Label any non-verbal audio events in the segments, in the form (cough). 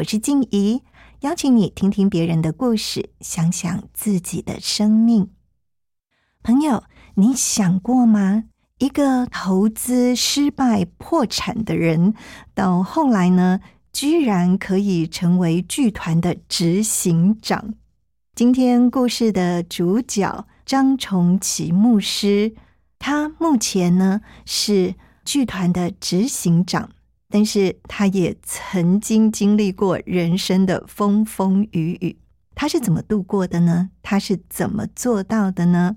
我是静怡，邀请你听听别人的故事，想想自己的生命。朋友，你想过吗？一个投资失败破产的人，到后来呢，居然可以成为剧团的执行长。今天故事的主角张崇奇牧师，他目前呢是剧团的执行长，但是他也曾经经历过人生的风风雨雨。他是怎么度过的呢？他是怎么做到的呢？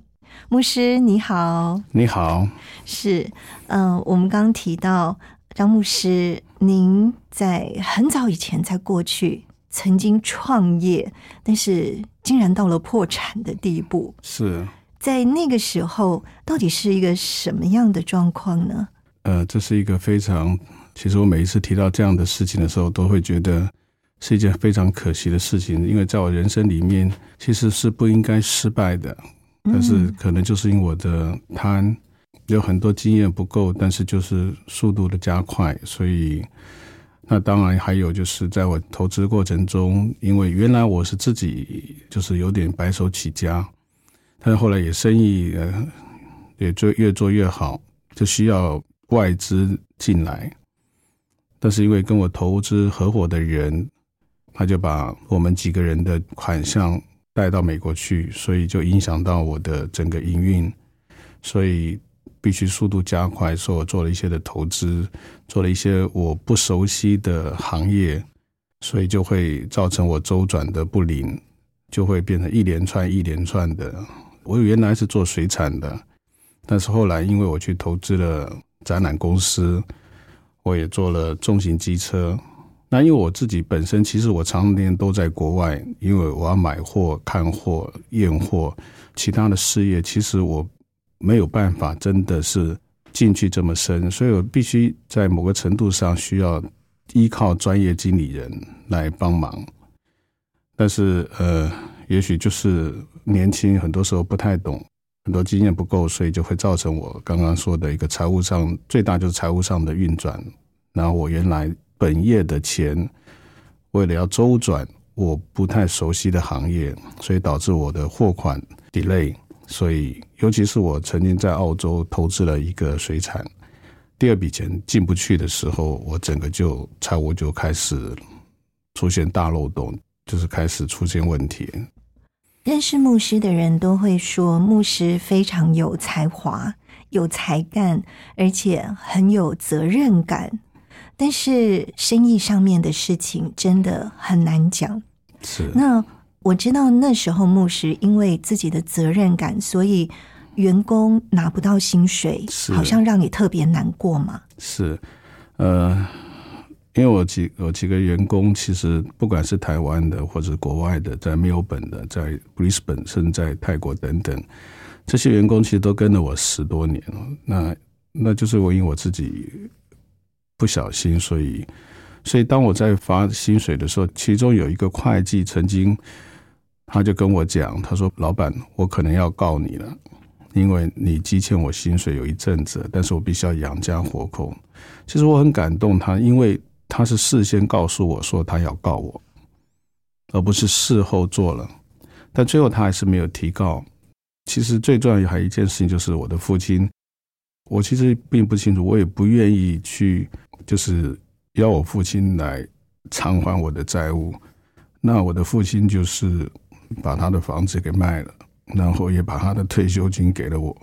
牧师你好，你好，是嗯、呃我们刚刚提到张牧师，您在很早以前，在过去曾经创业，但是竟然到了破产的地步。是在那个时候，到底是一个什么样的状况呢？呃，这是一个非常，其实我每一次提到这样的事情的时候，都会觉得是一件非常可惜的事情，因为在我人生里面其实是不应该失败的，但是可能就是因为我的贪，有很多经验不够，但是就是速度的加快，所以。那当然还有就是在我投资过程中，因为原来我是自己就是有点白手起家，但是后来也生意呃也做越做越好，就需要外资进来。但是因为跟我投资合伙的人，他就把我们几个人的款项带到美国去，所以就影响到我的整个营运，所以必须速度加快。所以我做了一些的投资，做了一些我不熟悉的行业，所以就会造成我周转的不灵，就会变成一连串一连串的。我原来是做水产的，但是后来因为我去投资了展览公司，我也做了重型机车。那因为我自己本身其实我常年都在国外，因为我要买货、看货、验货，其他的事业其实我没有办法真的是进去这么深，所以我必须在某个程度上需要依靠专业经理人来帮忙。但是呃，也许就是年轻，很多时候不太懂，很多经验不够，所以就会造成我刚刚说的一个财务上最大就是财务上的运转。然后我原来本业的钱，为了要周转我不太熟悉的行业，所以导致我的货款 delay。所以，尤其是我曾经在澳洲投资了一个水产，第二笔钱进不去的时候，我整个就财务就开始出现大漏洞，就是开始出现问题。认识牧师的人都会说，牧师非常有才华、有才干，而且很有责任感。但是生意上面的事情真的很难讲。是那我知道那时候牧师因为自己的责任感，所以员工拿不到薪水，好像让你特别难过嘛。是，呃，因为我几我几个员工，其实不管是台湾的或者国外的，在墨尔本的，在 Brisbane，甚至在泰国等等，这些员工其实都跟了我十多年了。那那就是我因为我自己不小心，所以所以当我在发薪水的时候，其中有一个会计曾经他就跟我讲，他说：“老板，我可能要告你了。”因为你积欠我薪水有一阵子，但是我必须要养家活口。其实我很感动他，因为他是事先告诉我说他要告我，而不是事后做了。但最后他还是没有提告。其实最重要还有一件事情就是我的父亲，我其实并不清楚，我也不愿意去，就是要我父亲来偿还我的债务。那我的父亲就是把他的房子给卖了，然后也把他的退休金给了我。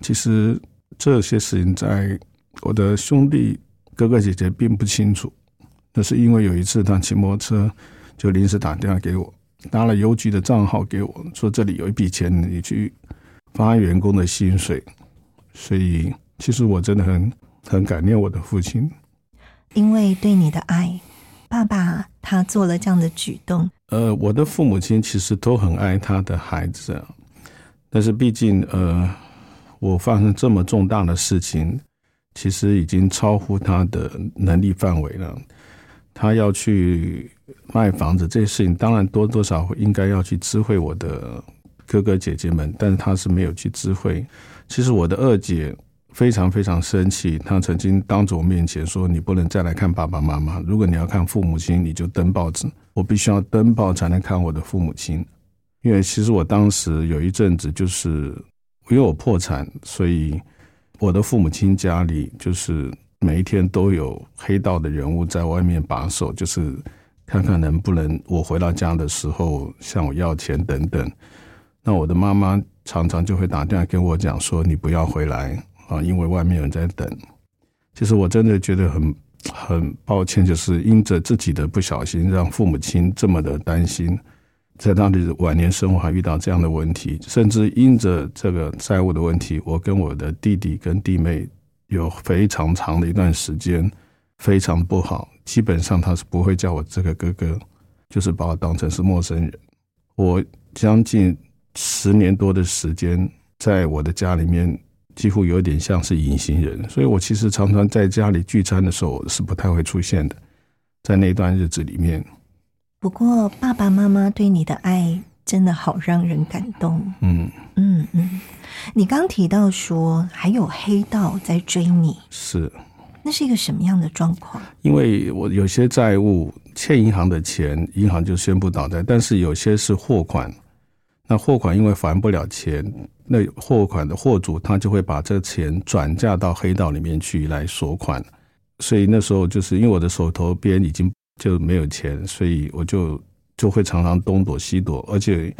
其实这些事情在我的兄弟哥哥姐姐并不清楚。那是因为有一次他骑摩托车，就临时打电话给我，拿了邮局的账号给我，说这里有一笔钱，你去发员工的薪水。所以其实我真的很很感念我的父亲，因为对你的爱，爸爸他做了这样的举动。呃，我的父母亲其实都很爱他的孩子，但是毕竟呃，我发生这么重大的事情，其实已经超乎他的能力范围了。他要去卖房子这些事情，当然多多少应该要去知会我的哥哥姐姐们，但是他是没有去知会。其实我的二姐非常非常生气，她曾经当着我面前说：“你不能再来看爸爸妈妈，如果你要看父母亲，你就登报纸。我必须要登报才能看我的父母亲。”因为其实我当时有一阵子就是因为我破产，所以我的父母亲家里就是。每一天都有黑道的人物在外面把守，就是看看能不能我回到家的时候向我要钱等等。那我的妈妈常常就会打电话跟我讲说：“你不要回来啊，因为外面有人在等。”其实我真的觉得很很抱歉，就是因着自己的不小心，让父母亲这么的担心，在他的晚年生活还遇到这样的问题，甚至因着这个债务的问题，我跟我的弟弟跟弟妹。有非常长的一段时间，非常不好。基本上他是不会叫我这个哥哥，就是把我当成是陌生人。我将近十年多的时间，在我的家里面，几乎有点像是隐形人。所以我其实常常在家里聚餐的时候是不太会出现的，在那段日子里面。不过爸爸妈妈对你的爱。真的好让人感动。嗯嗯嗯，你刚提到说还有黑道在追你，是，那是一个什么样的状况？因为我有些债务欠银行的钱，银行就宣布倒债，但是有些是货款，那货款因为还不了钱，那货款的货主他就会把这钱转嫁到黑道里面去来索款，所以那时候就是因为我的手头边已经就没有钱，所以我就。就会常常东躲西躲，而且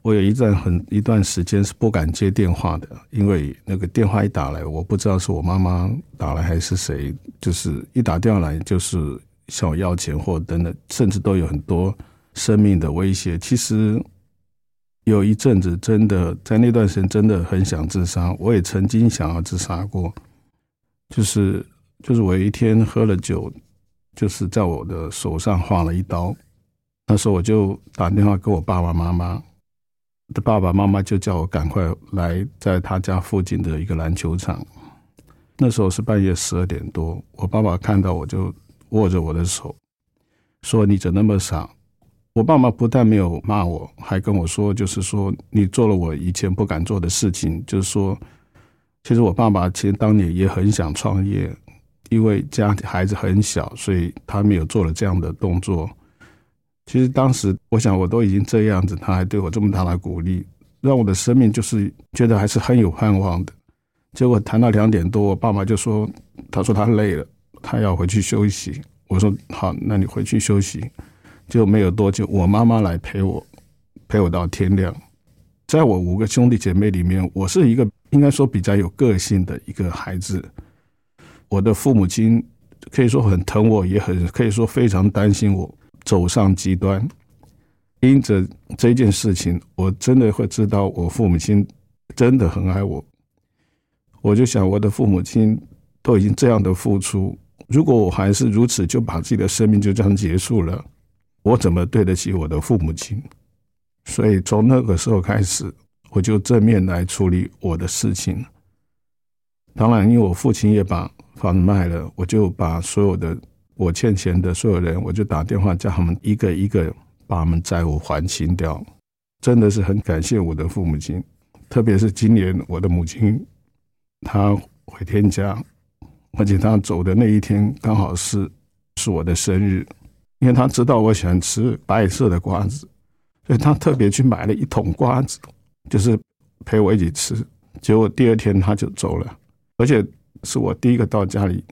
我有一段很一段时间是不敢接电话的，因为那个电话一打来，我不知道是我妈妈打来还是谁，就是一打电话来就是向我要钱或等等，甚至都有很多生命的威胁。其实有一阵子真的在那段时间真的很想自杀，我也曾经想要自杀过，就是就是我有一天喝了酒，就是在我的手上划了一刀。那时候我就打电话给我爸爸妈妈，的爸爸妈妈就叫我赶快来，在他家附近的一个篮球场。那时候是半夜十二点多，我爸爸看到我就握着我的手，说：“你怎那么傻？”我爸妈不但没有骂我，还跟我说：“就是说你做了我以前不敢做的事情。”就是说，其实我爸爸其实当年也很想创业，因为家孩子很小，所以他没有做了这样的动作。其实当时我想，我都已经这样子，他还对我这么大的鼓励，让我的生命就是觉得还是很有盼望的。结果谈到两点多，我爸妈就说：“他说他累了，他要回去休息。”我说：“好，那你回去休息。”就没有多久，我妈妈来陪我，陪我到天亮。在我五个兄弟姐妹里面，我是一个应该说比较有个性的一个孩子。我的父母亲可以说很疼我，也很可以说非常担心我。走上极端，因着这件事情，我真的会知道我父母亲真的很爱我。我就想，我的父母亲都已经这样的付出，如果我还是如此就把自己的生命就这样结束了，我怎么对得起我的父母亲？所以从那个时候开始，我就正面来处理我的事情。当然，因为我父亲也把房子卖了，我就把所有的。我欠钱的所有人，我就打电话叫他们一个一个把他们债务还清掉。真的是很感谢我的父母亲，特别是今年我的母亲，她回天家，而且她走的那一天刚好是是我的生日，因为她知道我喜欢吃白色的瓜子，所以她特别去买了一桶瓜子，就是陪我一起吃。结果第二天她就走了，而且是我第一个到家里。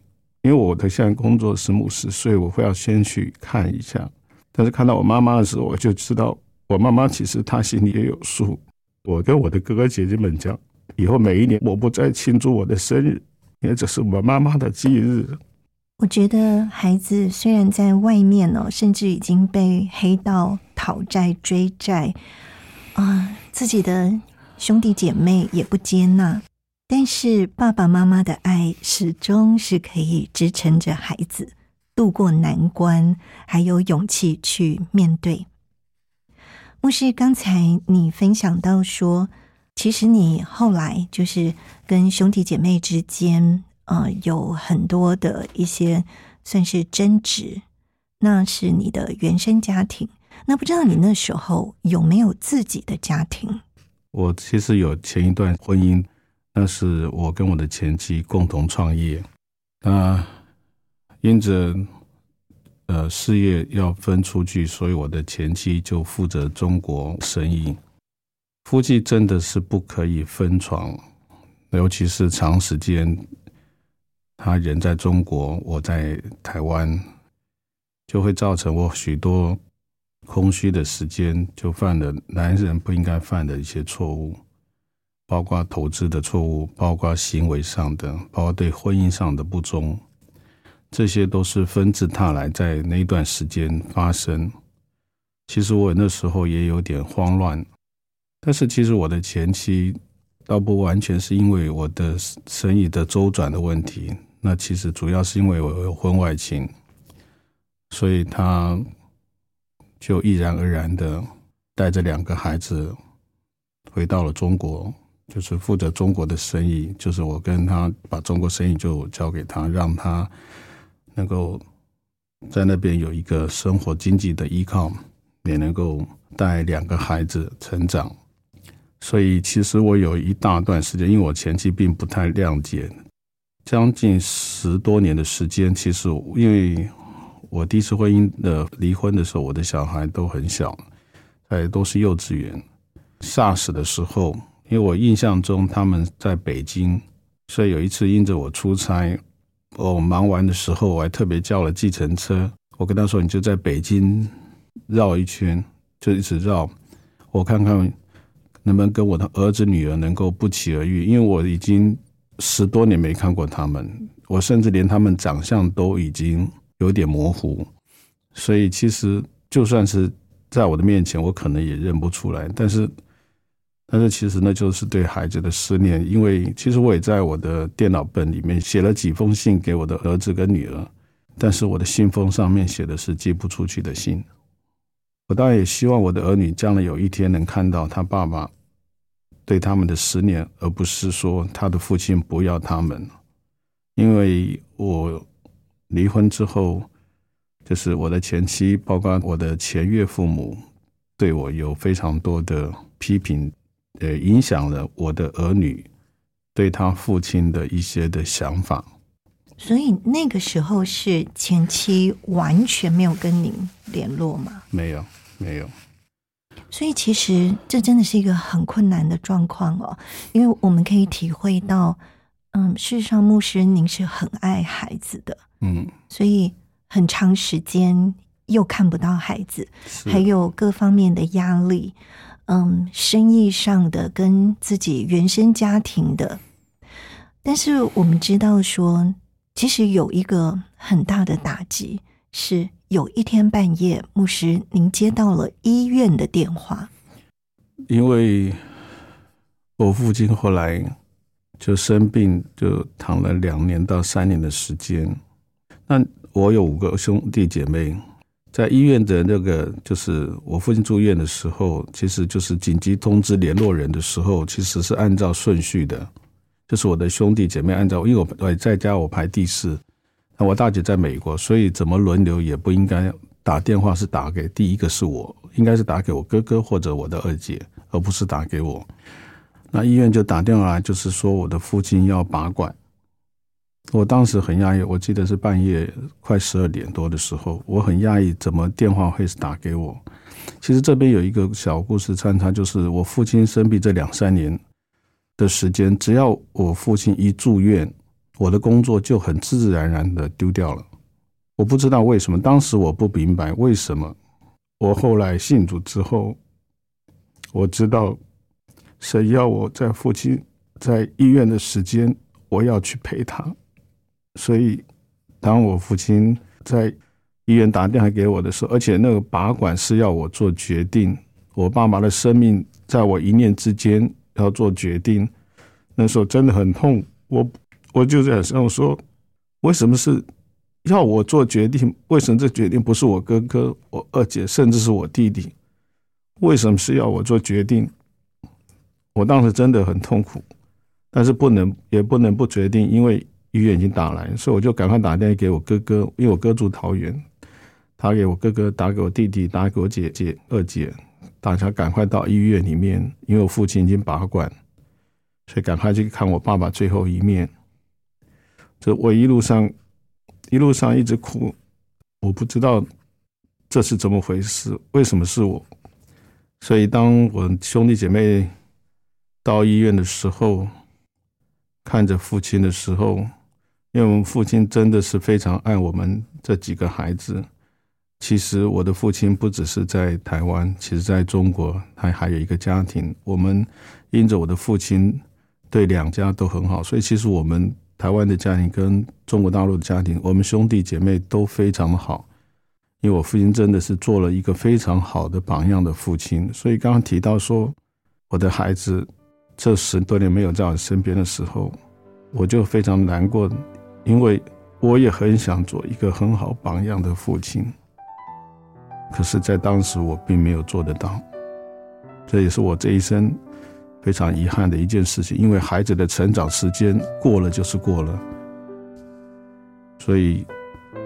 因为我的现在工作是牧师，所以我会要先去看一下。但是看到我妈妈的时候，我就知道我妈妈其实她心里也有数。我跟我的哥哥姐姐们讲，以后每一年我不再庆祝我的生日，因为这是我妈妈的忌日。我觉得孩子虽然在外面呢，甚至已经被黑道讨债追债啊，自己的兄弟姐妹也不接纳，但是爸爸妈妈的爱始终是可以支撑着孩子度过难关，还有勇气去面对。牧师，刚才你分享到说，其实你后来就是跟兄弟姐妹之间。呃，有很多的一些算是争执，那是你的原生家庭。那不知道你那时候有没有自己的家庭？我其实有前一段婚姻，那是我跟我的前妻共同创业。那因着呃事业要分出去，所以我的前妻就负责中国生意。夫妻真的是不可以分床，尤其是长时间。他人在中国，我在台湾，就会造成我许多空虚的时间，就犯了男人不应该犯的一些错误，包括投资的错误，包括行为上的，包括对婚姻上的不忠，这些都是纷至沓来，在那段时间发生。其实我那时候也有点慌乱，但是其实我的前妻倒不完全是因为我的生意的周转的问题。那其实主要是因为我有婚外情，所以他就毅然而然的带着两个孩子回到了中国，就是负责中国的生意，就是我跟他把中国生意就交给他，让他能够在那边有一个生活经济的依靠，也能够带两个孩子成长。所以其实我有一大段时间，因为我前期并不太谅解。将近十多年的时间，其实因为我第一次婚姻的离婚的时候，我的小孩都很小，哎，都是幼稚园。SARS 的时候，因为我印象中他们在北京，所以有一次因着我出差，我忙完的时候，我还特别叫了计程车。我跟他说：“你就在北京绕一圈，就一直绕，我看看能不能跟我的儿子女儿能够不期而遇，因为我已经。”十多年没看过他们，我甚至连他们长相都已经有点模糊，所以其实就算是在我的面前，我可能也认不出来。但是，但是其实那就是对孩子的思念，因为其实我也在我的电脑本里面写了几封信给我的儿子跟女儿，但是我的信封上面写的是寄不出去的信。我当然也希望我的儿女将来有一天能看到他爸爸。对他们的思念，而不是说他的父亲不要他们。因为我离婚之后，就是我的前妻，包括我的前岳父母，对我有非常多的批评，呃，影响了我的儿女对他父亲的一些的想法。所以那个时候是前妻完全没有跟您联络吗？没有，没有。所以其实这真的是一个很困难的状况哦，因为我们可以体会到，嗯，事实上牧师您是很爱孩子的，嗯，所以很长时间又看不到孩子，还有各方面的压力，嗯，生意上的跟自己原生家庭的，但是我们知道说，其实有一个很大的打击是。有一天半夜，牧师，您接到了医院的电话，因为我父亲后来就生病，就躺了两年到三年的时间。那我有五个兄弟姐妹，在医院的那个，就是我父亲住院的时候，其实就是紧急通知联络人的时候，其实是按照顺序的，就是我的兄弟姐妹按照，因为我我在家我排第四。那我大姐在美国，所以怎么轮流也不应该打电话是打给第一个是我，应该是打给我哥哥或者我的二姐，而不是打给我。那医院就打电话来，就是说我的父亲要拔管。我当时很压抑，我记得是半夜快十二点多的时候，我很压抑，怎么电话会打给我？其实这边有一个小故事穿插，就是我父亲生病这两三年的时间，只要我父亲一住院。我的工作就很自自然然的丢掉了，我不知道为什么，当时我不明白为什么，我后来信主之后，我知道神要我在父亲在医院的时间，我要去陪他。所以，当我父亲在医院打电话给我的时候，而且那个拔管是要我做决定，我爸爸的生命在我一念之间要做决定，那时候真的很痛。我我就在想说，为什么是要我做决定？为什么这决定不是我哥哥、我二姐，甚至是我弟弟？为什么是要我做决定？我当时真的很痛苦，但是不能也不能不决定，因为。医院已经打来，所以我就赶快打电话给我哥哥，因为我哥住桃园，打给我哥哥，打给我弟弟，打给我姐姐、二姐，大家赶快到医院里面，因为我父亲已经拔管，所以赶快去看我爸爸最后一面。这我一路上一路上一直哭，我不知道这是怎么回事，为什么是我？所以当我兄弟姐妹到医院的时候，看着父亲的时候。因为我们父亲真的是非常爱我们这几个孩子。其实我的父亲不只是在台湾，其实在中国，他还有一个家庭。我们因着我的父亲对两家都很好，所以其实我们台湾的家庭跟中国大陆的家庭，我们兄弟姐妹都非常的好。因为我父亲真的是做了一个非常好的榜样的父亲。所以刚刚提到说，我的孩子这十多年没有在我身边的时候，我就非常难过。因为我也很想做一个很好榜样的父亲，可是，在当时我并没有做得到，这也是我这一生非常遗憾的一件事情。因为孩子的成长时间过了就是过了，所以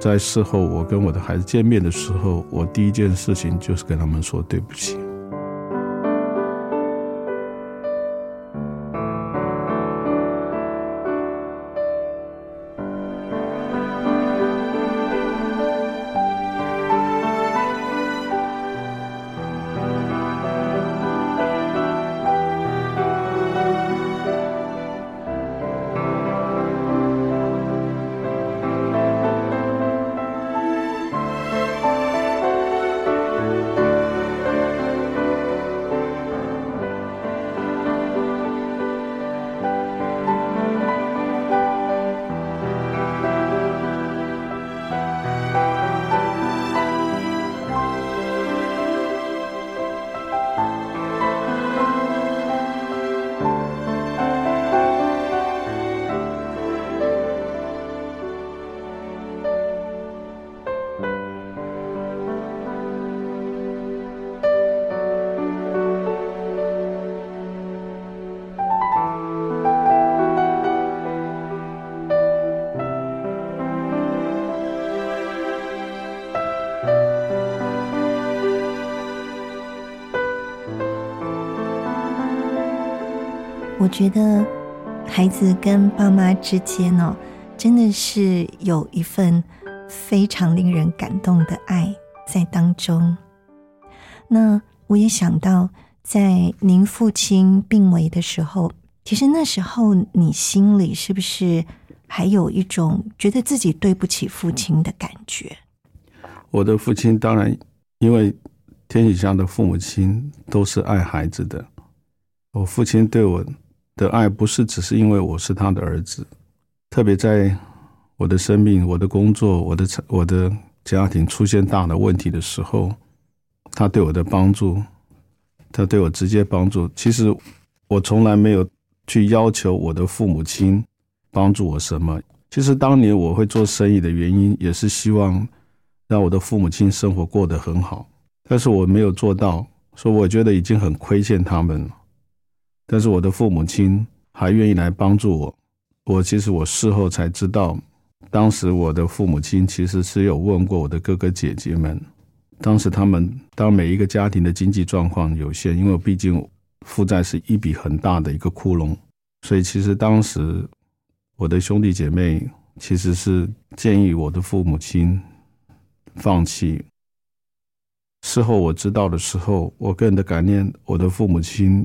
在事后我跟我的孩子见面的时候，我第一件事情就是跟他们说对不起。觉得孩子跟爸妈之间哦，真的是有一份非常令人感动的爱在当中。那我也想到，在您父亲病危的时候，其实那时候你心里是不是还有一种觉得自己对不起父亲的感觉？我的父亲当然，因为天底下的父母亲都是爱孩子的，我父亲对我。的爱不是只是因为我是他的儿子，特别在我的生命、我的工作、我的我的家庭出现大的问题的时候，他对我的帮助，他对我直接帮助。其实我从来没有去要求我的父母亲帮助我什么。其实当年我会做生意的原因，也是希望让我的父母亲生活过得很好，但是我没有做到，所以我觉得已经很亏欠他们了。但是我的父母亲还愿意来帮助我。我其实我事后才知道，当时我的父母亲其实是有问过我的哥哥姐姐们。当时他们当每一个家庭的经济状况有限，因为毕竟负债是一笔很大的一个窟窿，所以其实当时我的兄弟姐妹其实是建议我的父母亲放弃。事后我知道的时候，我个人的感念，我的父母亲。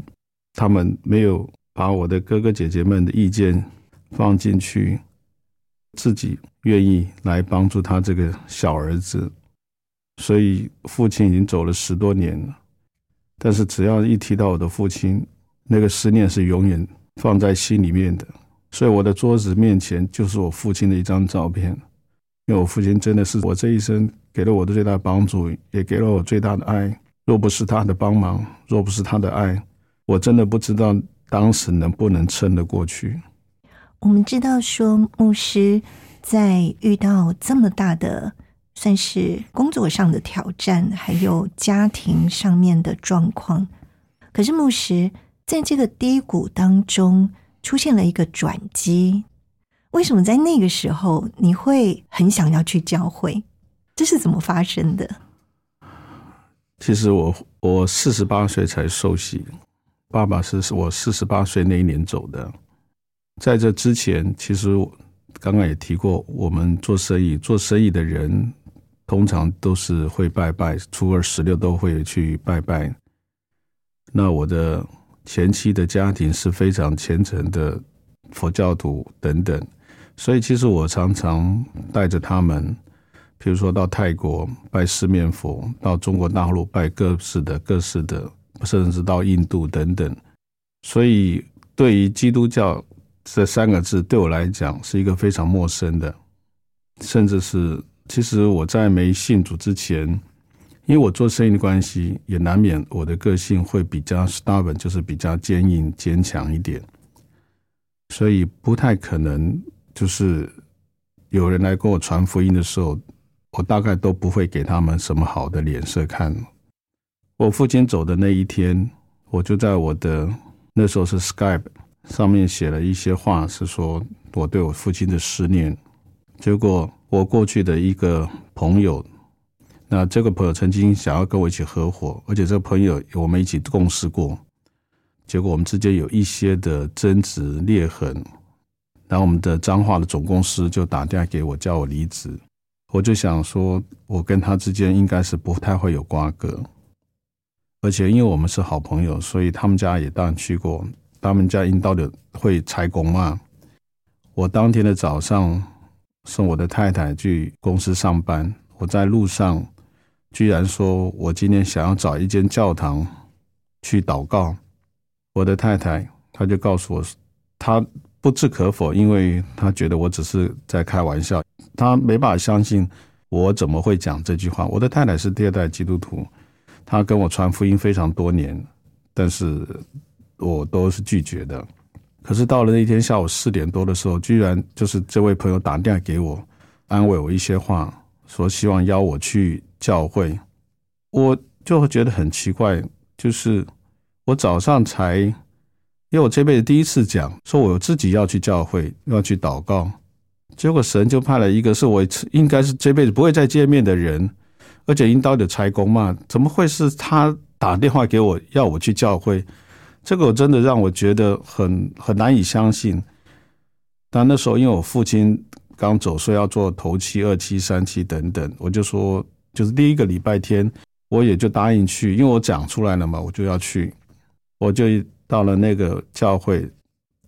他们没有把我的哥哥姐姐们的意见放进去，自己愿意来帮助他这个小儿子，所以父亲已经走了十多年了。但是只要一提到我的父亲，那个思念是永远放在心里面的。所以我的桌子面前就是我父亲的一张照片，因为我父亲真的是我这一生给了我的最大帮助，也给了我最大的爱。若不是他的帮忙，若不是他的爱，我真的不知道当时能不能撑得过去。我们知道说，牧师在遇到这么大的。算是工作上的挑战，还有家庭上面的状况。可是牧师在这个低谷当中出现了一个转机。为什么在那个时候你会很想要去教会？这是怎么发生的？其实我我四十八岁才受洗，爸爸是我四十八岁那一年走的。在这之前，其实刚刚也提过，我们做生意，做生意的人。通常都是会拜拜，初二十六都会去拜拜。那我的前妻的家庭是非常虔诚的佛教徒等等，所以其实我常常带着他们，比如说到泰国拜四面佛，到中国大陆拜各式的各式的，甚至到印度等等。所以对于基督教这三个字，对我来讲是一个非常陌生的，甚至是。其实我在没信主之前，因为我做生意的关系，也难免我的个性会比较 stubborn，就是比较坚硬坚强一点，所以不太可能就是有人来跟我传福音的时候，我大概都不会给他们什么好的脸色看。我父亲走的那一天，我就在我的那时候是 Skype 上面写了一些话，是说我对我父亲的思念，结果。我过去的一个朋友，那这个朋友曾经想要跟我一起合伙，而且这个朋友我们一起共事过，结果我们之间有一些的争执裂痕，然后我们的彰化的总公司就打电话给我叫我离职，我就想说，我跟他之间应该是不太会有瓜葛，而且因为我们是好朋友，所以他们家也当然去过，他们家因到的会拆工嘛，我当天的早上。送我的太太去公司上班，我在路上居然说我今天想要找一间教堂去祷告。我的太太她就告诉我，她不置可否，因为她觉得我只是在开玩笑，她没办法相信我怎么会讲这句话。我的太太是第二代基督徒，他跟我传福音非常多年，但是我都是拒绝的。可是到了那天下午四点多的时候，居然就是这位朋友打电话给我，安慰我一些话，说希望邀我去教会。我就会觉得很奇怪，就是我早上才，因为我这辈子第一次讲，说我自己要去教会，要去祷告，结果神就派了一个是我应该是这辈子不会再见面的人，而且应当的差工嘛，怎么会是他打电话给我要我去教会？这个我真的让我觉得很很难以相信。但那时候因为我父亲刚走，说要做头七、二七、三七等等，我就说就是第一个礼拜天，我也就答应去，因为我讲出来了嘛，我就要去。我就到了那个教会，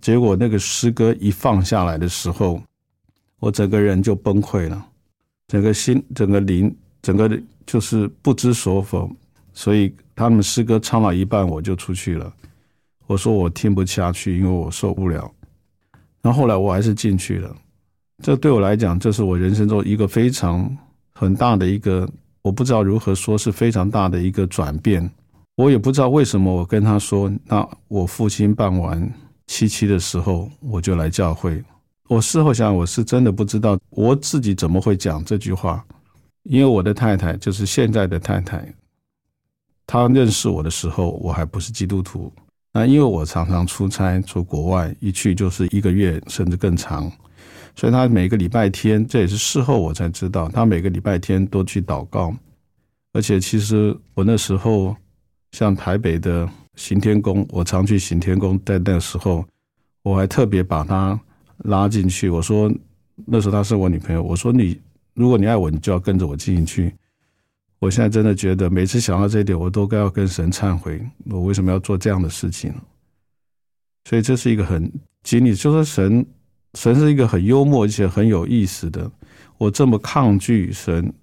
结果那个诗歌一放下来的时候，我整个人就崩溃了，整个心、整个灵、整个就是不知所否。所以他们诗歌唱到一半，我就出去了。我说我听不下去，因为我受不了。然后后来我还是进去了。这对我来讲，这是我人生中一个非常很大的一个，我不知道如何说是非常大的一个转变。我也不知道为什么，我跟他说，那我父亲办完七七的时候，我就来教会。我事后想，我是真的不知道我自己怎么会讲这句话，因为我的太太就是现在的太太，她认识我的时候，我还不是基督徒。那因为我常常出差出国外，一去就是一个月甚至更长，所以她每个礼拜天，这也是事后我才知道，她每个礼拜天都去祷告。而且其实我那时候像台北的行天宫，我常去行天宫，在那时候我还特别把她拉进去，我说那时候她是我女朋友，我说你如果你爱我，你就要跟着我进去。我现在真的觉得，每次想到这一点，我都该要跟神忏悔，我为什么要做这样的事情？所以这是一个很经历，就是神，神是一个很幽默而且很有意思的。我这么抗拒神，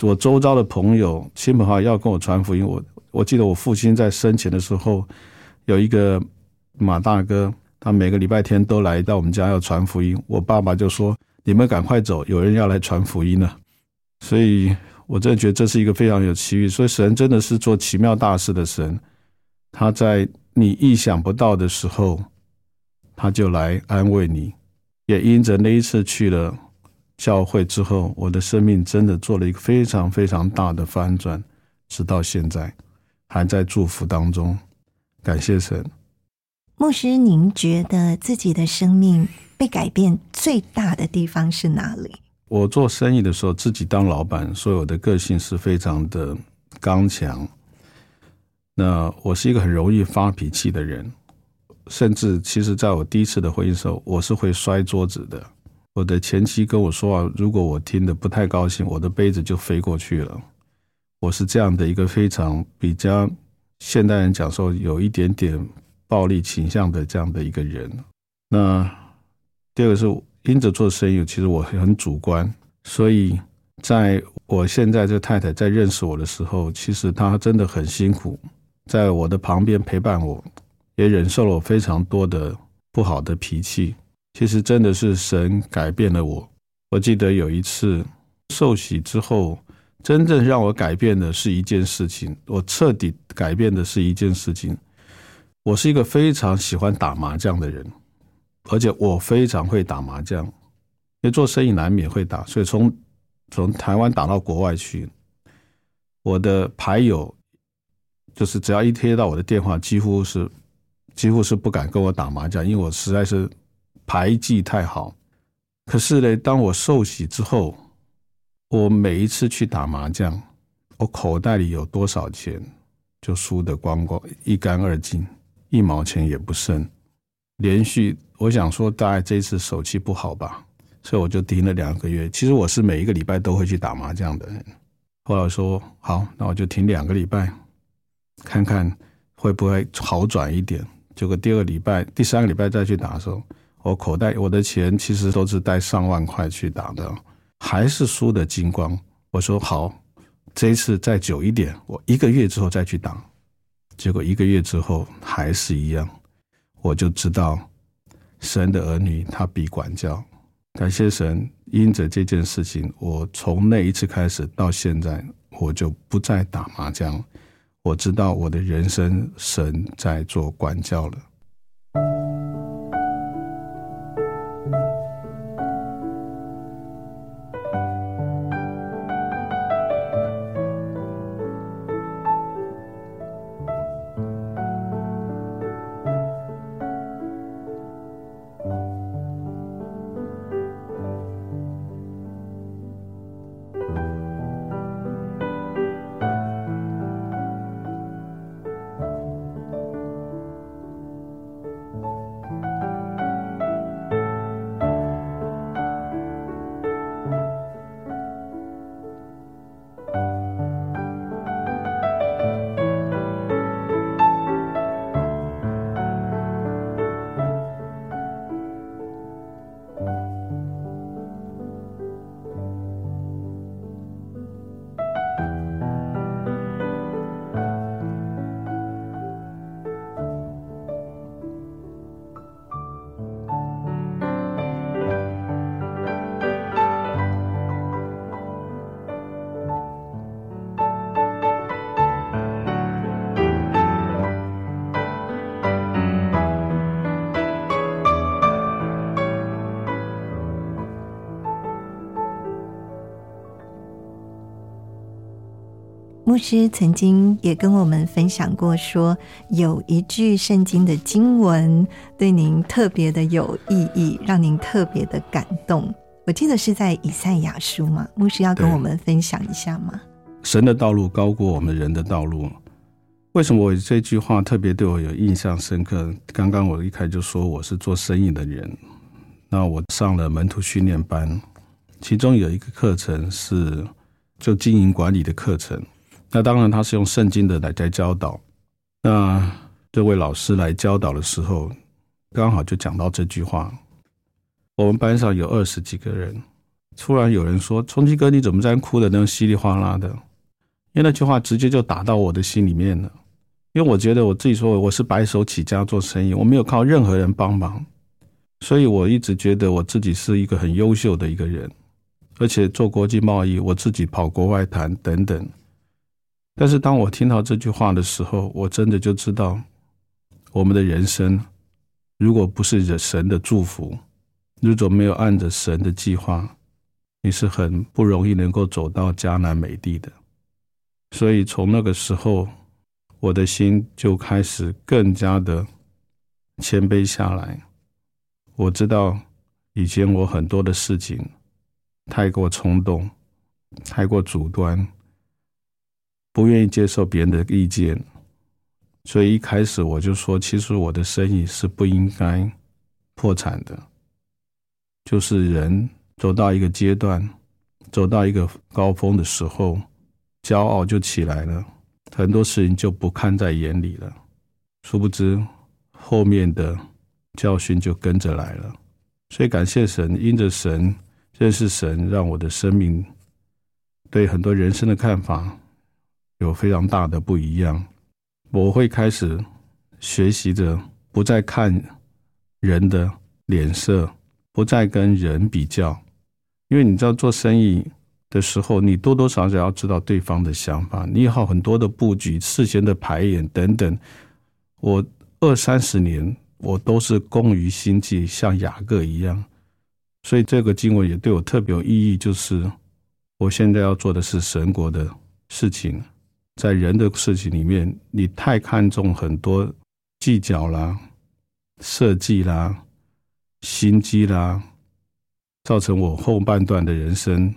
我周遭的朋友、亲朋好友要跟我传福音。我我记得我父亲在生前的时候，有一个马大哥，他每个礼拜天都来到我们家要传福音。我爸爸就说：“你们赶快走，有人要来传福音了。”所以，我真的觉得这是一个非常有奇遇。所以，神真的是做奇妙大事的神，他在你意想不到的时候，他就来安慰你。也因着那一次去了。教会之后，我的生命真的做了一个非常非常大的翻转，直到现在还在祝福当中。感谢神。牧师，您觉得自己的生命被改变最大的地方是哪里？我做生意的时候，自己当老板，所以我的个性是非常的刚强。那我是一个很容易发脾气的人，甚至其实在我第一次的婚姻时候，我是会摔桌子的。我的前妻跟我说话，如果我听的不太高兴，我的杯子就飞过去了。我是这样的一个非常比较现代人讲说有一点点暴力倾向的这样的一个人。那第二个是因着做生意，其实我很主观，所以在我现在这太太在认识我的时候，其实她真的很辛苦，在我的旁边陪伴我，也忍受了我非常多的不好的脾气。其实真的是神改变了我。我记得有一次受洗之后，真正让我改变的是一件事情。我彻底改变的是一件事情。我是一个非常喜欢打麻将的人，而且我非常会打麻将。因为做生意难免会打，所以从从台湾打到国外去，我的牌友就是只要一贴到我的电话，几乎是几乎是不敢跟我打麻将，因为我实在是。牌技太好，可是呢，当我受洗之后，我每一次去打麻将，我口袋里有多少钱就输得光光一干二净，一毛钱也不剩。连续，我想说，大概这次手气不好吧，所以我就停了两个月。其实我是每一个礼拜都会去打麻将的人。后来说好，那我就停两个礼拜，看看会不会好转一点。结果第二个礼拜、第三个礼拜再去打的时候。我口袋我的钱其实都是带上万块去打的，还是输的精光。我说好，这一次再久一点，我一个月之后再去打。结果一个月之后还是一样，我就知道神的儿女他必管教。感谢神，因着这件事情，我从那一次开始到现在，我就不再打麻将。我知道我的人生神在做管教了。牧师曾经也跟我们分享过，说有一句圣经的经文对您特别的有意义，让您特别的感动。我记得是在以赛亚书嘛，牧师要跟我们分享一下吗？神的道路高过我们人的道路。为什么我这句话特别对我有印象深刻？刚刚我一开始就说我是做生意的人，那我上了门徒训练班，其中有一个课程是就经营管理的课程。那当然，他是用圣经的来在教导。那这位老师来教导的时候，刚好就讲到这句话。我们班上有二十几个人，突然有人说：“冲击哥，你怎么在哭的那稀里哗啦的？”因为那句话直接就打到我的心里面了。因为我觉得我自己说我是白手起家做生意，我没有靠任何人帮忙，所以我一直觉得我自己是一个很优秀的一个人，而且做国际贸易，我自己跑国外谈等等。但是当我听到这句话的时候，我真的就知道，我们的人生如果不是神的祝福，如果没有按着神的计划，你是很不容易能够走到迦南美地的。所以从那个时候。我的心就开始更加的谦卑下来。我知道以前我很多的事情太过冲动，太过主观，不愿意接受别人的意见，所以一开始我就说，其实我的生意是不应该破产的。就是人走到一个阶段，走到一个高峰的时候，骄傲就起来了。很多事情就不看在眼里了，殊不知后面的教训就跟着来了。所以感谢神，因着神认识神，让我的生命对很多人生的看法有非常大的不一样。我会开始学习着不再看人的脸色，不再跟人比较，因为你知道做生意。的时候，你多多少少要知道对方的想法，你好很多的布局、事先的排演等等。我二三十年，我都是工于心计，像雅各一样。所以这个经文也对我特别有意义，就是我现在要做的是神国的事情，在人的事情里面，你太看重很多计较啦、设计啦、心机啦，造成我后半段的人生。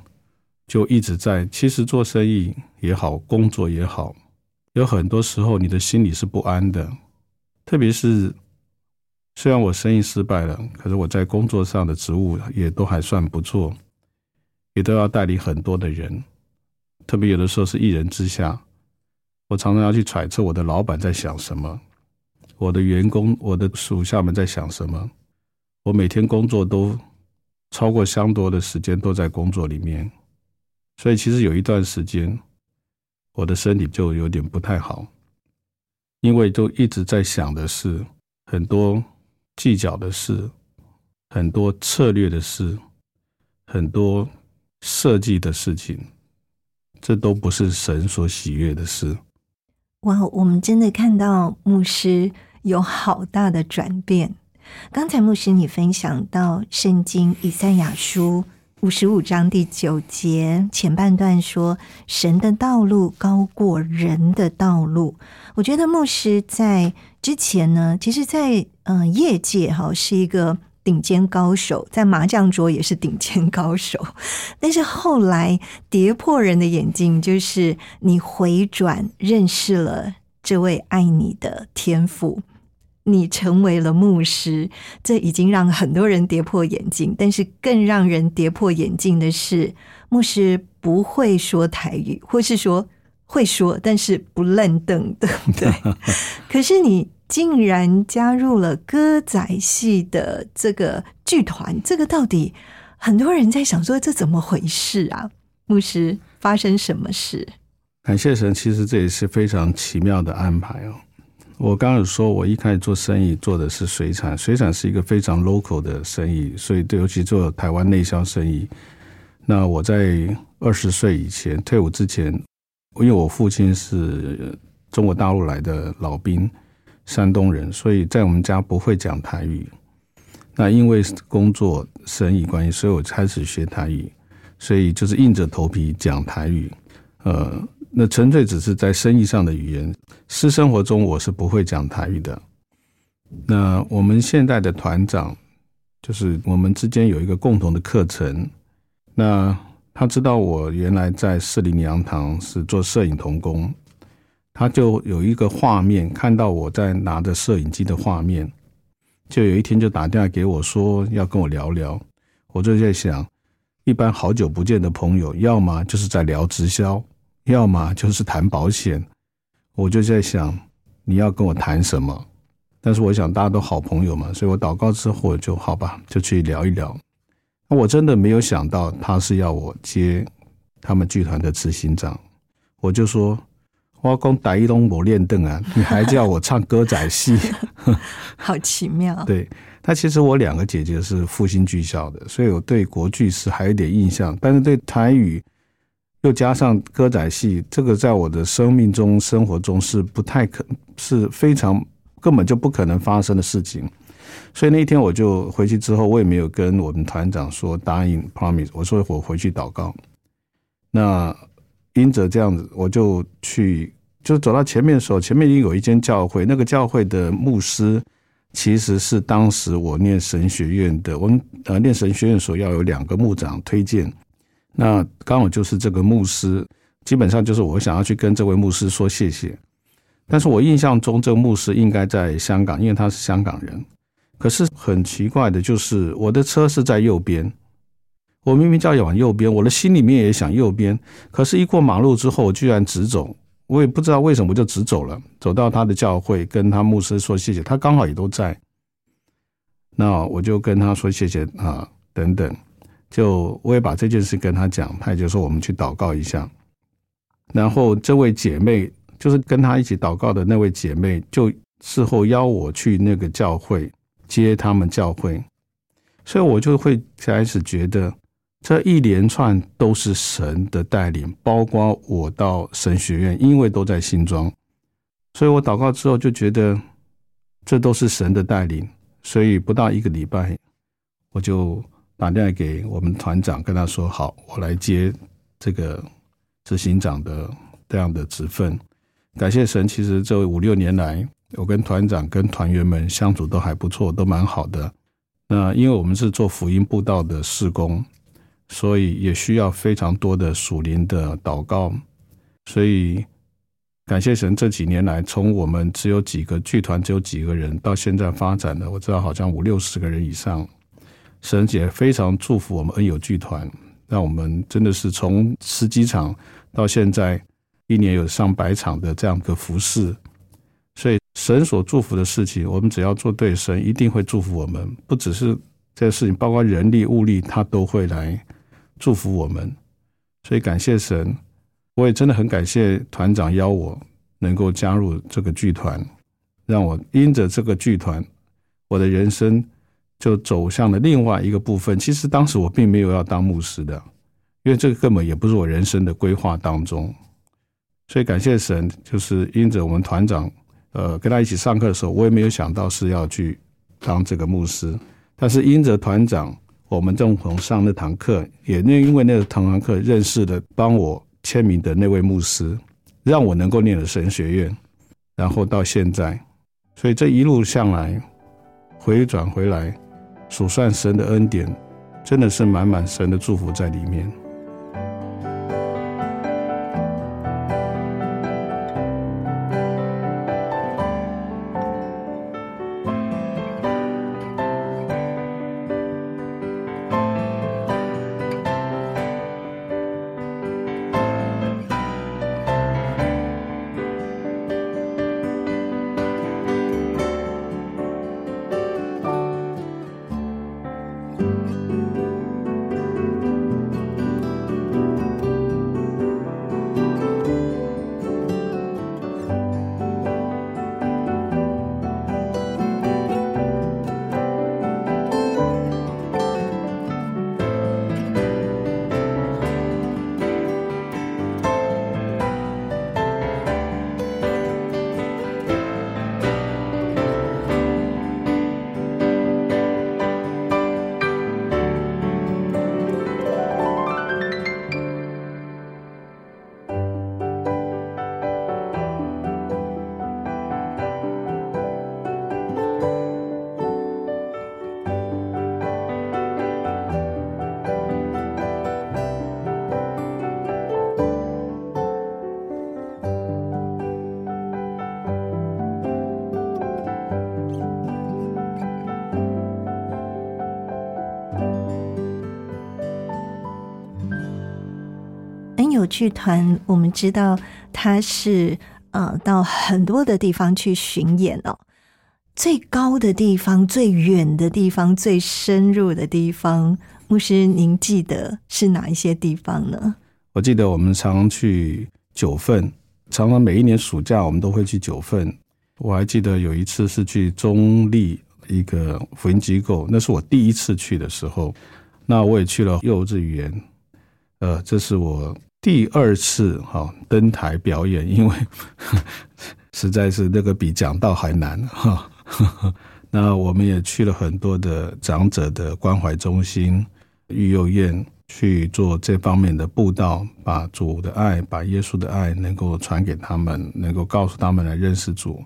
就一直在，其实做生意也好，工作也好，有很多时候你的心里是不安的。特别是，虽然我生意失败了，可是我在工作上的职务也都还算不错，也都要带领很多的人。特别有的时候是一人之下，我常常要去揣测我的老板在想什么，我的员工、我的属下们在想什么。我每天工作都超过相多的时间都在工作里面。所以其实有一段时间，我的身体就有点不太好，因为都一直在想的是很多计较的事，很多策略的事，很多设计的事情，这都不是神所喜悦的事。哇，我们真的看到牧师有好大的转变。刚才牧师你分享到圣经以赛亚书。五十五章第九节前半段说：“神的道路高过人的道路。”我觉得牧师在之前呢，其实，在嗯业界哈是一个顶尖高手，在麻将桌也是顶尖高手。(laughs) 但是后来跌破人的眼镜，就是你回转认识了这位爱你的天赋。你成为了牧师，这已经让很多人跌破眼镜。但是更让人跌破眼镜的是，牧师不会说台语，或是说会说，但是不愣登的。对，(laughs) 可是你竟然加入了歌仔戏的这个剧团，这个到底很多人在想说，这怎么回事啊？牧师发生什么事？感谢神，其实这也是非常奇妙的安排哦。我刚刚有说，我一开始做生意做的是水产，水产是一个非常 local 的生意，所以对，尤其做台湾内销生意。那我在二十岁以前退伍之前，因为我父亲是中国大陆来的老兵，山东人，所以在我们家不会讲台语。那因为工作生意关系，所以我开始学台语，所以就是硬着头皮讲台语，呃。那纯粹只是在生意上的语言，私生活中我是不会讲台语的。那我们现在的团长，就是我们之间有一个共同的课程。那他知道我原来在四林洋堂是做摄影童工，他就有一个画面，看到我在拿着摄影机的画面，就有一天就打电话给我说要跟我聊聊。我就在想，一般好久不见的朋友，要么就是在聊直销。要么就是谈保险，我就在想你要跟我谈什么？但是我想大家都好朋友嘛，所以我祷告之后就好吧，就去聊一聊。我真的没有想到他是要我接他们剧团的执行长，我就说。我讲打一龙我练凳啊，(laughs) 你还叫我唱歌仔戏，(laughs) 好奇妙。对，那其实我两个姐姐是复兴剧校的，所以我对国剧是还有点印象，但是对台语又加上歌仔戏，这个在我的生命中、生活中是不太可，是非常根本就不可能发生的事情。所以那一天我就回去之后，我也没有跟我们团长说答应 promise，我说我回去祷告。那因着这样子，我就去。就走到前面的时候，前面已经有一间教会，那个教会的牧师其实是当时我念神学院的，我们呃念神学院所要有两个牧长推荐，那刚好就是这个牧师，基本上就是我想要去跟这位牧师说谢谢，但是我印象中这个牧师应该在香港，因为他是香港人，可是很奇怪的就是我的车是在右边，我明明叫要往右边，我的心里面也想右边，可是一过马路之后，我居然直走。我也不知道为什么就直走了，走到他的教会，跟他牧师说谢谢，他刚好也都在。那我就跟他说谢谢啊，等等，就我也把这件事跟他讲，他就说我们去祷告一下。然后这位姐妹，就是跟他一起祷告的那位姐妹，就事后邀我去那个教会接他们教会，所以我就会开始觉得。这一连串都是神的带领，包括我到神学院，因为都在新庄，所以我祷告之后就觉得这都是神的带领，所以不到一个礼拜，我就打电话给我们团长，跟他说：“好，我来接这个执行长的这样的职分。”感谢神，其实这五六年来，我跟团长跟团员们相处都还不错，都蛮好的。那因为我们是做福音布道的事工。所以也需要非常多的属灵的祷告，所以感谢神这几年来，从我们只有几个剧团，只有几个人，到现在发展的，我知道好像五六十个人以上。神也非常祝福我们恩友剧团，让我们真的是从十几场到现在一年有上百场的这样的服饰。所以神所祝福的事情，我们只要做对，神一定会祝福我们。不只是这些事情，包括人力物力，他都会来。祝福我们，所以感谢神，我也真的很感谢团长邀我能够加入这个剧团，让我因着这个剧团，我的人生就走向了另外一个部分。其实当时我并没有要当牧师的，因为这个根本也不是我人生的规划当中。所以感谢神，就是因着我们团长，呃，跟他一起上课的时候，我也没有想到是要去当这个牧师，但是因着团长。我们正逢上那堂课，也那因为那个堂课认识的帮我签名的那位牧师，让我能够念了神学院，然后到现在，所以这一路向来回转回来，数算神的恩典，真的是满满神的祝福在里面。剧团，我们知道他是呃到很多的地方去巡演哦。最高的地方、最远的地方、最深入的地方，牧师，您记得是哪一些地方呢？我记得我们常去九份，常常每一年暑假我们都会去九份。我还记得有一次是去中立一个福音机构，那是我第一次去的时候。那我也去了幼稚园，呃，这是我第二次哈登台表演，因为 (laughs) 实在是那个比讲道还难哈。(laughs) 那我们也去了很多的长者的关怀中心、育幼院去做这方面的布道，把主的爱、把耶稣的爱能够传给他们，能够告诉他们来认识主。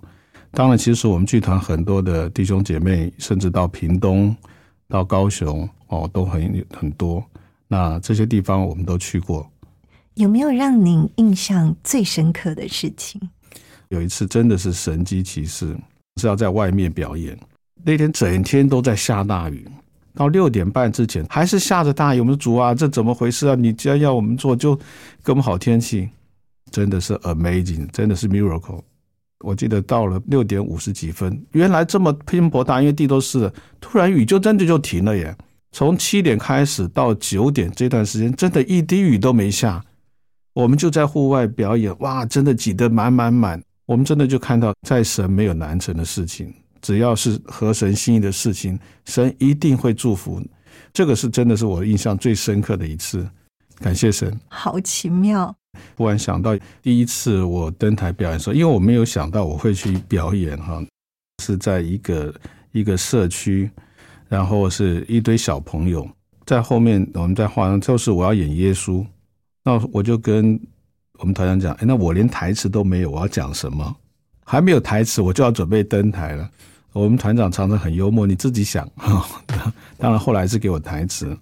当然，其实我们剧团很多的弟兄姐妹，甚至到屏东、到高雄。哦，都很很多。那这些地方我们都去过。有没有让您印象最深刻的事情？有一次真的是神机骑士，是要在外面表演。那天整天都在下大雨，到六点半之前还是下着大雨。我们说主啊，这怎么回事啊？你既然要我们做，就给我们好天气。真的是 amazing，真的是 miracle。我记得到了六点五十几分，原来这么拼搏大，因为地都是了，突然雨就真的就停了耶。从七点开始到九点这段时间，真的一滴雨都没下，我们就在户外表演，哇，真的挤得满满满。我们真的就看到，在神没有难成的事情，只要是合神心意的事情，神一定会祝福。这个是真的是我印象最深刻的一次，感谢神，好奇妙。忽然想到第一次我登台表演的时候，因为我没有想到我会去表演哈，是在一个一个社区。然后是一堆小朋友在后面，我们在化妆，就是我要演耶稣，那我就跟我们团长讲，哎，那我连台词都没有，我要讲什么？还没有台词，我就要准备登台了。我们团长常常很幽默，你自己想哈。(laughs) 当然后来是给我台词，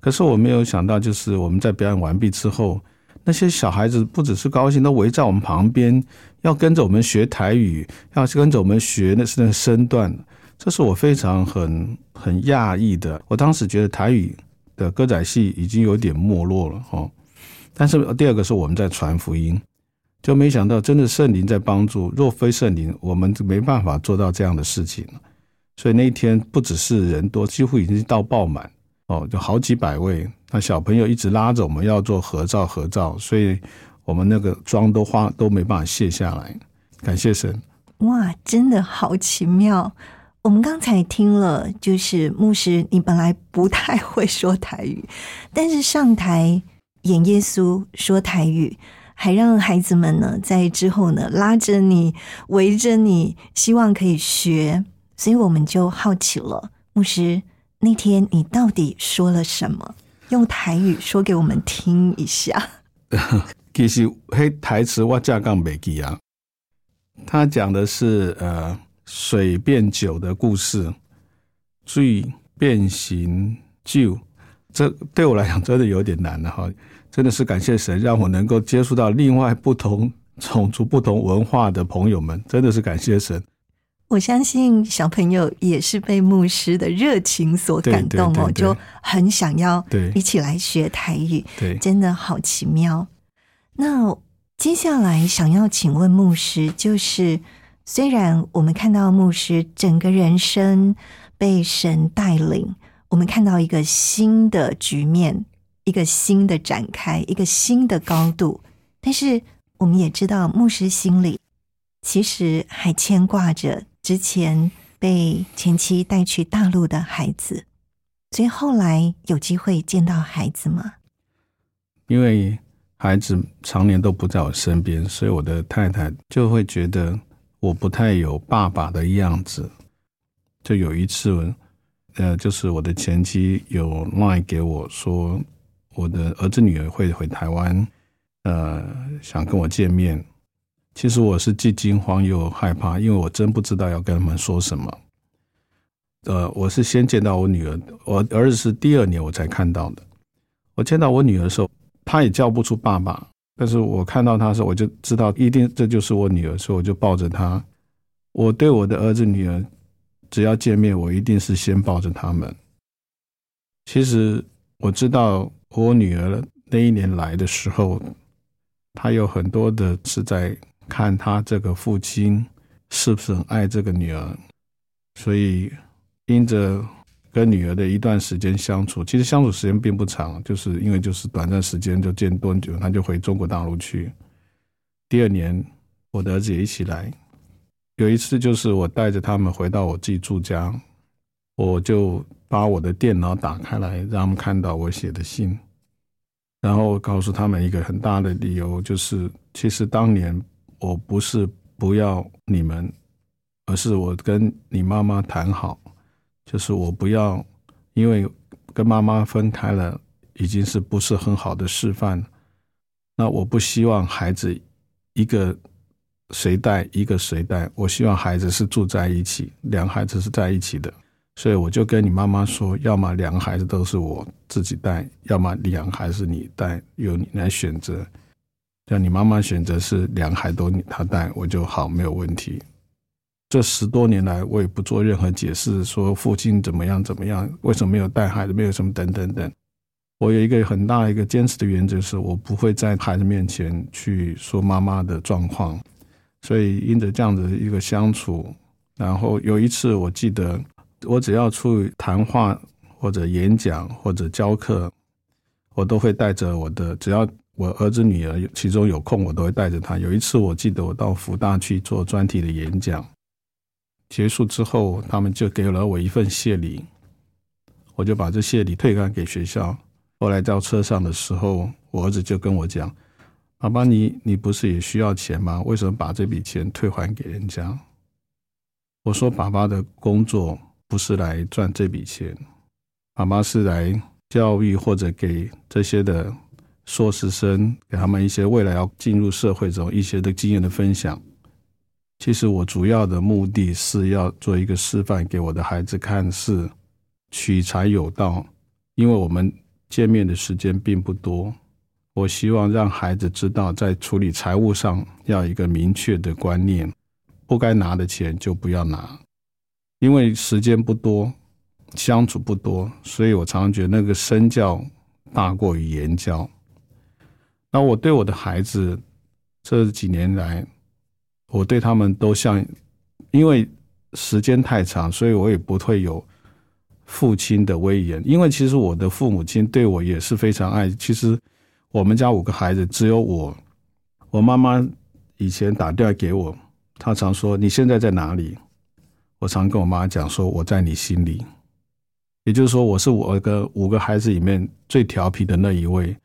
可是我没有想到，就是我们在表演完毕之后，那些小孩子不只是高兴，都围在我们旁边，要跟着我们学台语，要跟着我们学那是那身段。这是我非常很很讶异的。我当时觉得台语的歌仔戏已经有点没落了哦。但是第二个是我们在传福音，就没想到真的圣灵在帮助。若非圣灵，我们就没办法做到这样的事情所以那一天不只是人多，几乎已经到爆满哦，就好几百位。那小朋友一直拉着我们要做合照，合照，所以我们那个妆都花都没办法卸下来。感谢神！哇，真的好奇妙。我们刚才听了，就是牧师，你本来不太会说台语，但是上台演耶稣说台语，还让孩子们呢在之后呢拉着你围着你，希望可以学，所以我们就好奇了，牧师那天你到底说了什么？用台语说给我们听一下。其实黑台词我架杠没记啊，他讲的是呃。水变酒的故事，水变形酒，这对我来讲真的有点难了哈。真的是感谢神，让我能够接触到另外不同种族、不同文化的朋友们，真的是感谢神。我相信小朋友也是被牧师的热情所感动哦，就很想要一起来学台语，对，真的好奇妙。那接下来想要请问牧师，就是。虽然我们看到牧师整个人生被神带领，我们看到一个新的局面，一个新的展开，一个新的高度，但是我们也知道牧师心里其实还牵挂着之前被前妻带去大陆的孩子。所以后来有机会见到孩子吗？因为孩子常年都不在我身边，所以我的太太就会觉得。我不太有爸爸的样子，就有一次，呃，就是我的前妻有来给我说，我的儿子女儿会回台湾，呃，想跟我见面。其实我是既惊慌又害怕，因为我真不知道要跟他们说什么。呃，我是先见到我女儿，我儿子是第二年我才看到的。我见到我女儿的时候，她也叫不出爸爸。但是我看到他的时候，我就知道一定这就是我女儿，所以我就抱着她。我对我的儿子女儿，只要见面，我一定是先抱着他们。其实我知道我女儿那一年来的时候，她有很多的是在看她这个父亲是不是很爱这个女儿，所以因着跟女儿的一段时间相处，其实相处时间并不长，就是因为就是短暂时间就见多久，他就回中国大陆去。第二年，我的儿子也一起来。有一次，就是我带着他们回到我自己住家，我就把我的电脑打开来，让他们看到我写的信，然后告诉他们一个很大的理由，就是其实当年我不是不要你们，而是我跟你妈妈谈好，就是我不要，因为跟妈妈分开了，已经是不是很好的示范，那我不希望孩子。一个谁带，一个谁带。我希望孩子是住在一起，两孩子是在一起的。所以我就跟你妈妈说，要么两个孩子都是我自己带，要么两个孩子你带，由你来选择。叫你妈妈选择是两个孩子都她带，我就好没有问题。这十多年来，我也不做任何解释，说父亲怎么样怎么样，为什么没有带孩子，没有什么等等等。我有一个很大一个坚持的原则，是我不会在孩子面前去说妈妈的状况。所以因着这样的一个相处，然后有一次我记得，我只要出去谈话或者演讲或者教课，我都会带着我的，只要我儿子女儿其中有空，我都会带着他。有一次我记得我到福大去做专题的演讲，结束之后，他们就给了我一份谢礼，我就把这谢礼退还给学校。后来到车上的时候，我儿子就跟我讲：“爸爸，你你不是也需要钱吗？为什么把这笔钱退还给人家？”我说：“爸爸的工作不是来赚这笔钱，妈妈是来教育或者给这些的硕士生，给他们一些未来要进入社会中一些的经验的分享。其实我主要的目的是要做一个示范给我的孩子看，是取财有道，因为我们。”见面的时间并不多，我希望让孩子知道，在处理财务上要一个明确的观念，不该拿的钱就不要拿，因为时间不多，相处不多，所以我常常觉得那个身教大过于言教。那我对我的孩子这几年来，我对他们都像，因为时间太长，所以我也不会有。父亲的威严，因为其实我的父母亲对我也是非常爱。其实我们家五个孩子，只有我，我妈妈以前打电话给我，她常说：“你现在在哪里？”我常跟我妈讲说：“我在你心里。”也就是说，我是我的五个孩子里面最调皮的那一位，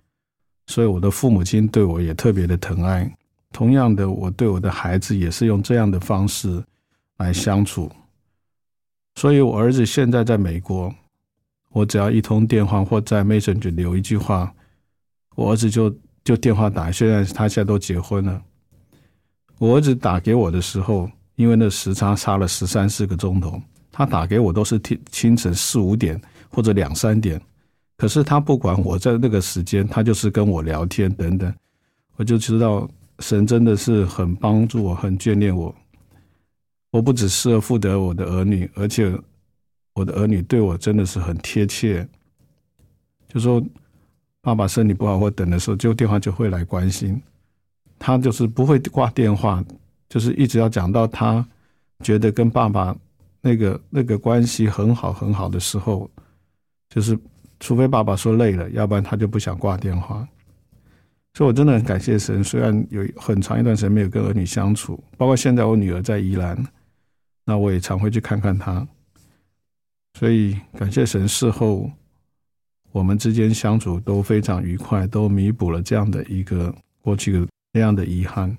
所以我的父母亲对我也特别的疼爱。同样的，我对我的孩子也是用这样的方式来相处。所以，我儿子现在在美国，我只要一通电话或在 Messenger 留一句话，我儿子就就电话打。现在他现在都结婚了，我儿子打给我的时候，因为那时差差了十三四个钟头，他打给我都是清清晨四五点或者两三点，可是他不管我在那个时间，他就是跟我聊天等等，我就知道神真的是很帮助我，很眷恋我。我不只是负责我的儿女，而且我的儿女对我真的是很贴切。就说爸爸身体不好或等的时候，就电话就会来关心。他就是不会挂电话，就是一直要讲到他觉得跟爸爸那个那个关系很好很好的时候，就是除非爸爸说累了，要不然他就不想挂电话。所以我真的很感谢神，虽然有很长一段时间没有跟儿女相处，包括现在我女儿在宜兰。那我也常会去看看她，所以感谢神，事后我们之间相处都非常愉快，都弥补了这样的一个过去的那样的遗憾。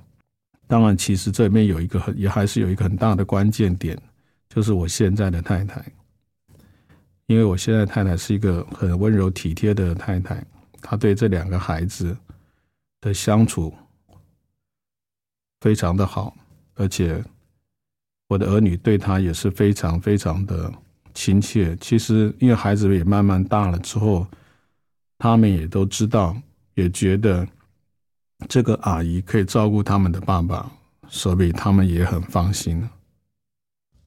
当然，其实这里面有一个很也还是有一个很大的关键点，就是我现在的太太，因为我现在太太是一个很温柔体贴的太太，她对这两个孩子的相处非常的好，而且。我的儿女对她也是非常非常的亲切。其实，因为孩子也慢慢大了之后，他们也都知道，也觉得这个阿姨可以照顾他们的爸爸，所以他们也很放心。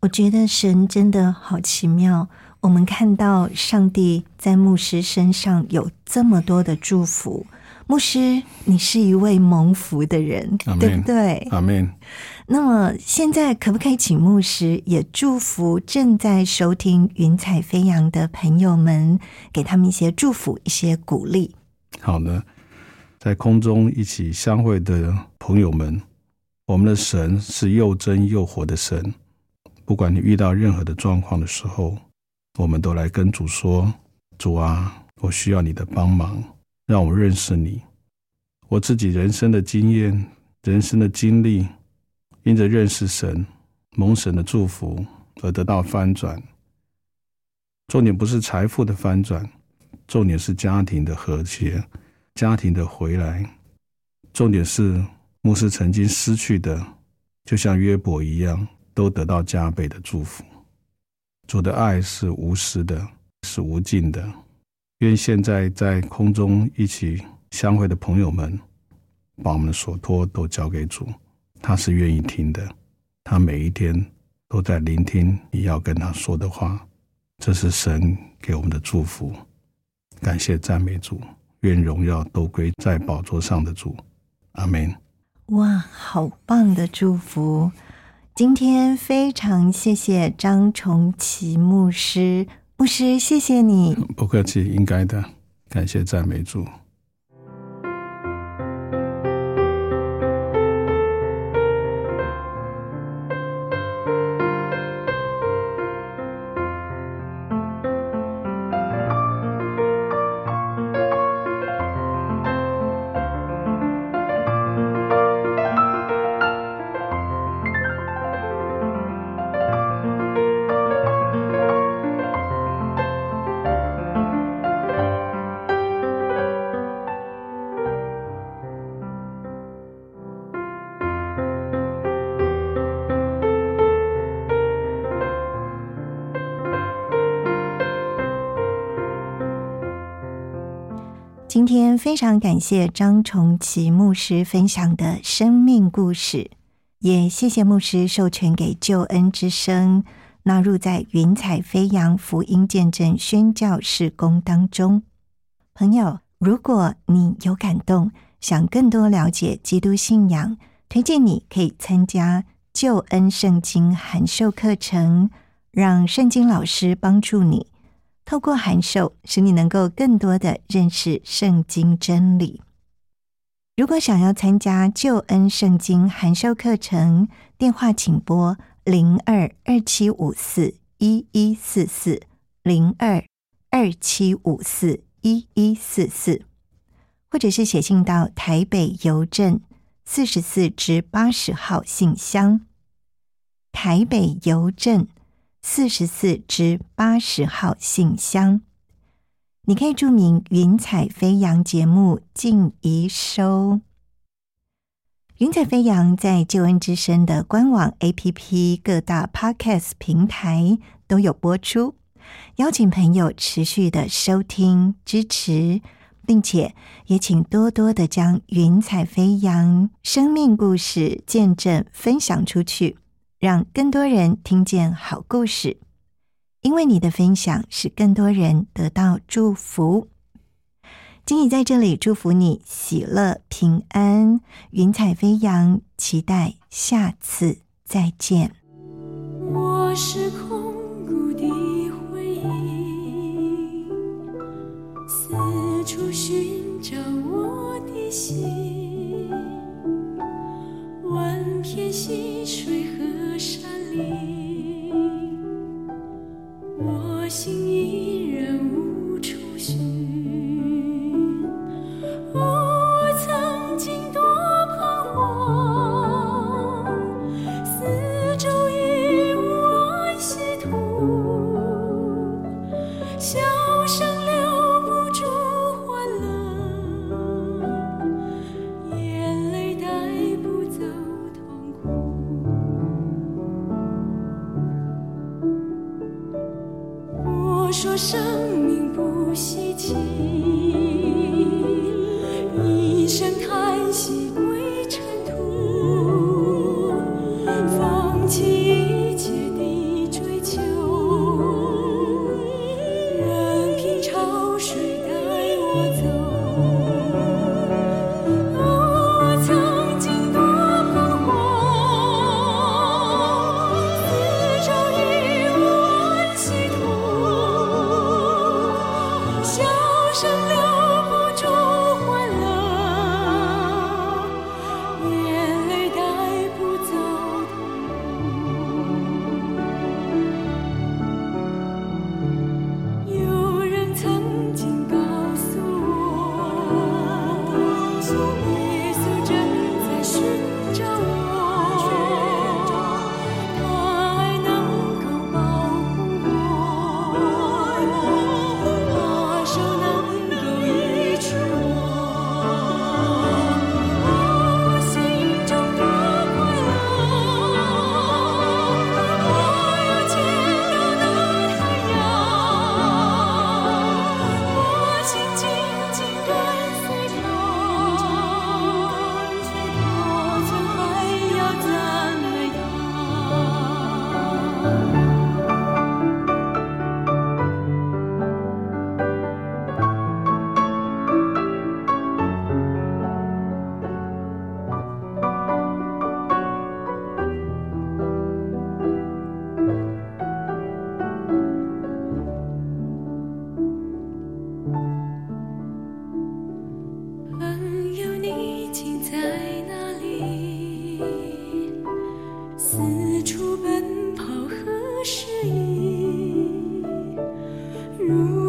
我觉得神真的好奇妙。我们看到上帝在牧师身上有这么多的祝福。牧师，你是一位蒙福的人，对不对？阿门。那么现在可不可以请牧师也祝福正在收听《云彩飞扬》的朋友们，给他们一些祝福、一些鼓励？好的，在空中一起相会的朋友们，我们的神是又真又活的神。不管你遇到任何的状况的时候，我们都来跟主说：“主啊，我需要你的帮忙，让我认识你。我自己人生的经验、人生的经历。”因着认识神、蒙神的祝福而得到翻转。重点不是财富的翻转，重点是家庭的和谐、家庭的回来。重点是牧师曾经失去的，就像约伯一样，都得到加倍的祝福。主的爱是无私的，是无尽的。愿现在在空中一起相会的朋友们，把我们的所托都交给主。他是愿意听的，他每一天都在聆听你要跟他说的话，这是神给我们的祝福。感谢赞美主，愿荣耀都归在宝座上的主。阿门。哇，好棒的祝福！今天非常谢谢张崇奇牧师，牧师谢谢你。不客气，应该的。感谢赞美主。非常感谢张崇奇牧师分享的生命故事，也谢谢牧师授权给救恩之声纳入在云彩飞扬福音见证宣教事工当中。朋友，如果你有感动，想更多了解基督信仰，推荐你可以参加救恩圣经函授课程，让圣经老师帮助你。透过函授，使你能够更多的认识圣经真理。如果想要参加救恩圣经函授课程，电话请拨零二二七五四一一四四零二二七五四一一四四，或者是写信到台北邮政四十四至八十号信箱，台北邮政。四十四至八十号信箱，你可以注明“云彩飞扬”节目静怡收。云彩飞扬在救恩之声的官网、APP、各大 Podcast 平台都有播出，邀请朋友持续的收听支持，并且也请多多的将云彩飞扬生命故事见证分享出去。让更多人听见好故事，因为你的分享使更多人得到祝福。金怡在这里祝福你喜乐平安，云彩飞扬，期待下次再见。我是空谷的回忆，四处寻找我的心，万片溪水我心依然生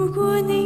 如果你